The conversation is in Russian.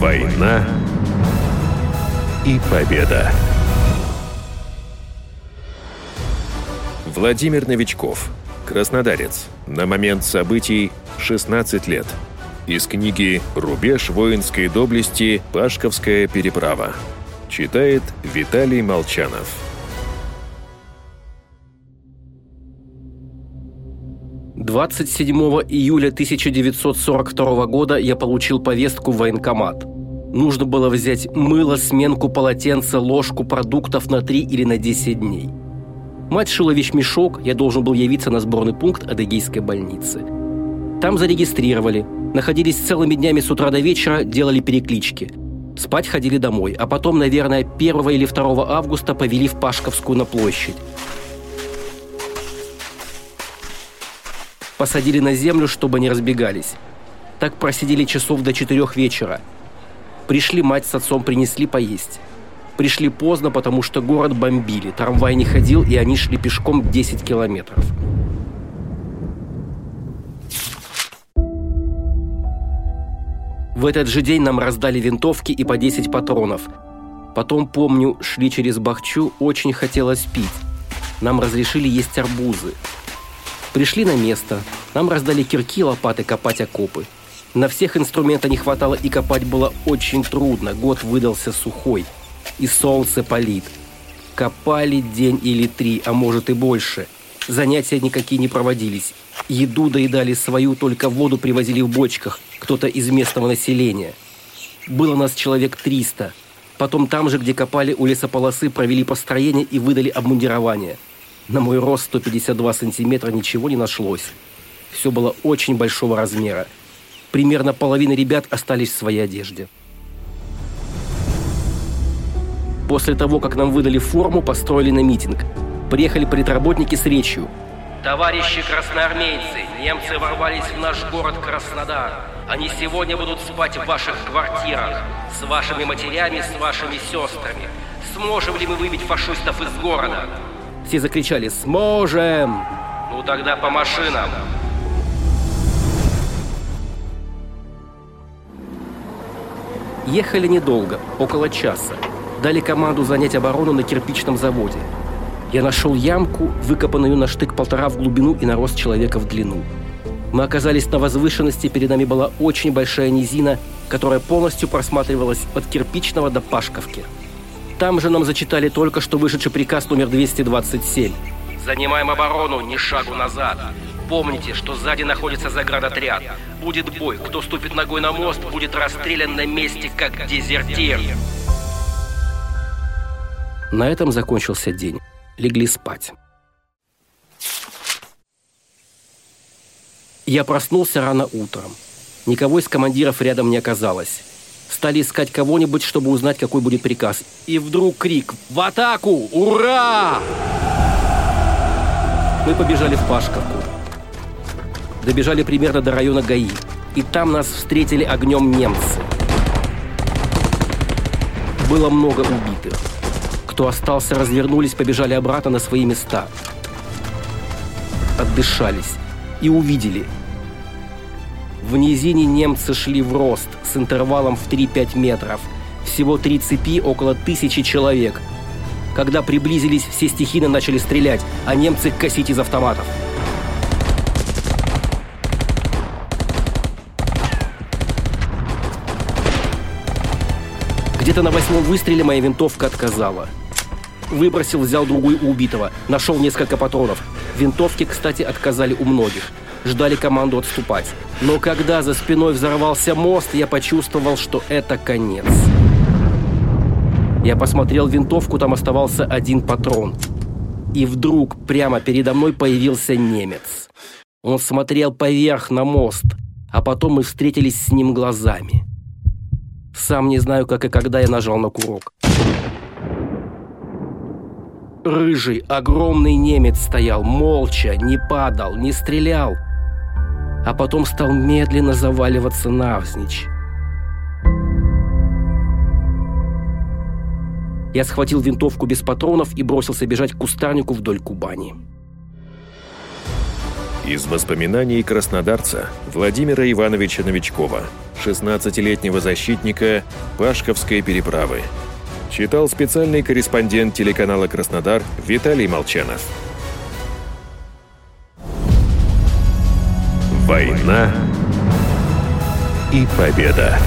Война и победа. Владимир Новичков, краснодарец, на момент событий 16 лет. Из книги «Рубеж воинской доблести. Пашковская переправа». Читает Виталий Молчанов. Двадцать седьмого июля 1942 года я получил повестку в военкомат. Нужно было взять мыло, сменку полотенца, ложку продуктов на 3 или на 10 дней. Мать шила вещмешок, я должен был явиться на сборный пункт Адыгейской больницы. Там зарегистрировали, находились целыми днями с утра до вечера, делали переклички. Спать ходили домой, а потом, наверное, 1 или 2 августа повели в Пашковскую на площадь. Посадили на землю, чтобы не разбегались. Так просидели часов до четырех вечера. Пришли мать с отцом, принесли поесть. Пришли поздно, потому что город бомбили, трамвай не ходил, и они шли пешком 10 километров. В этот же день нам раздали винтовки и по 10 патронов. Потом, помню, шли через Бахчу, очень хотелось пить. Нам разрешили есть арбузы. Пришли на место. Нам раздали кирки, лопаты копать окопы. На всех инструмента не хватало и копать было очень трудно. Год выдался сухой. И солнце палит. Копали день или три, а может и больше. Занятия никакие не проводились. Еду доедали свою, только воду привозили в бочках. Кто-то из местного населения. Было нас человек 300. Потом там же, где копали у лесополосы, провели построение и выдали обмундирование – на мой рост 152 сантиметра ничего не нашлось. Все было очень большого размера. Примерно половина ребят остались в своей одежде. После того, как нам выдали форму, построили на митинг. Приехали предработники с речью. Товарищи красноармейцы, немцы ворвались в наш город Краснодар. Они сегодня будут спать в ваших квартирах, с вашими матерями, с вашими сестрами. Сможем ли мы выбить фашистов из города? Все закричали «Сможем!» «Ну тогда по машинам!» Ехали недолго, около часа. Дали команду занять оборону на кирпичном заводе. Я нашел ямку, выкопанную на штык полтора в глубину и на рост человека в длину. Мы оказались на возвышенности, перед нами была очень большая низина, которая полностью просматривалась от кирпичного до Пашковки. Там же нам зачитали только что вышедший приказ номер 227. Занимаем оборону, ни шагу назад. Помните, что сзади находится заградотряд. Будет бой. Кто ступит ногой на мост, будет расстрелян на месте, как дезертир. На этом закончился день. Легли спать. Я проснулся рано утром. Никого из командиров рядом не оказалось. Стали искать кого-нибудь, чтобы узнать, какой будет приказ. И вдруг крик «В атаку! Ура!» Мы побежали в Пашковку. Добежали примерно до района ГАИ. И там нас встретили огнем немцы. Было много убитых. Кто остался, развернулись, побежали обратно на свои места. Отдышались и увидели – в низине немцы шли в рост с интервалом в 3-5 метров. Всего три цепи, около тысячи человек. Когда приблизились, все стихийно начали стрелять, а немцы косить из автоматов. Где-то на восьмом выстреле моя винтовка отказала. Выбросил, взял другую у убитого. Нашел несколько патронов. Винтовки, кстати, отказали у многих ждали команду отступать. Но когда за спиной взорвался мост, я почувствовал, что это конец. Я посмотрел винтовку, там оставался один патрон. И вдруг прямо передо мной появился немец. Он смотрел поверх на мост, а потом мы встретились с ним глазами. Сам не знаю, как и когда я нажал на курок. Рыжий, огромный немец стоял, молча, не падал, не стрелял, а потом стал медленно заваливаться навзничь. Я схватил винтовку без патронов и бросился бежать к кустарнику вдоль Кубани. Из воспоминаний краснодарца Владимира Ивановича Новичкова, 16-летнего защитника Пашковской переправы. Читал специальный корреспондент телеканала «Краснодар» Виталий Молчанов. Война и победа.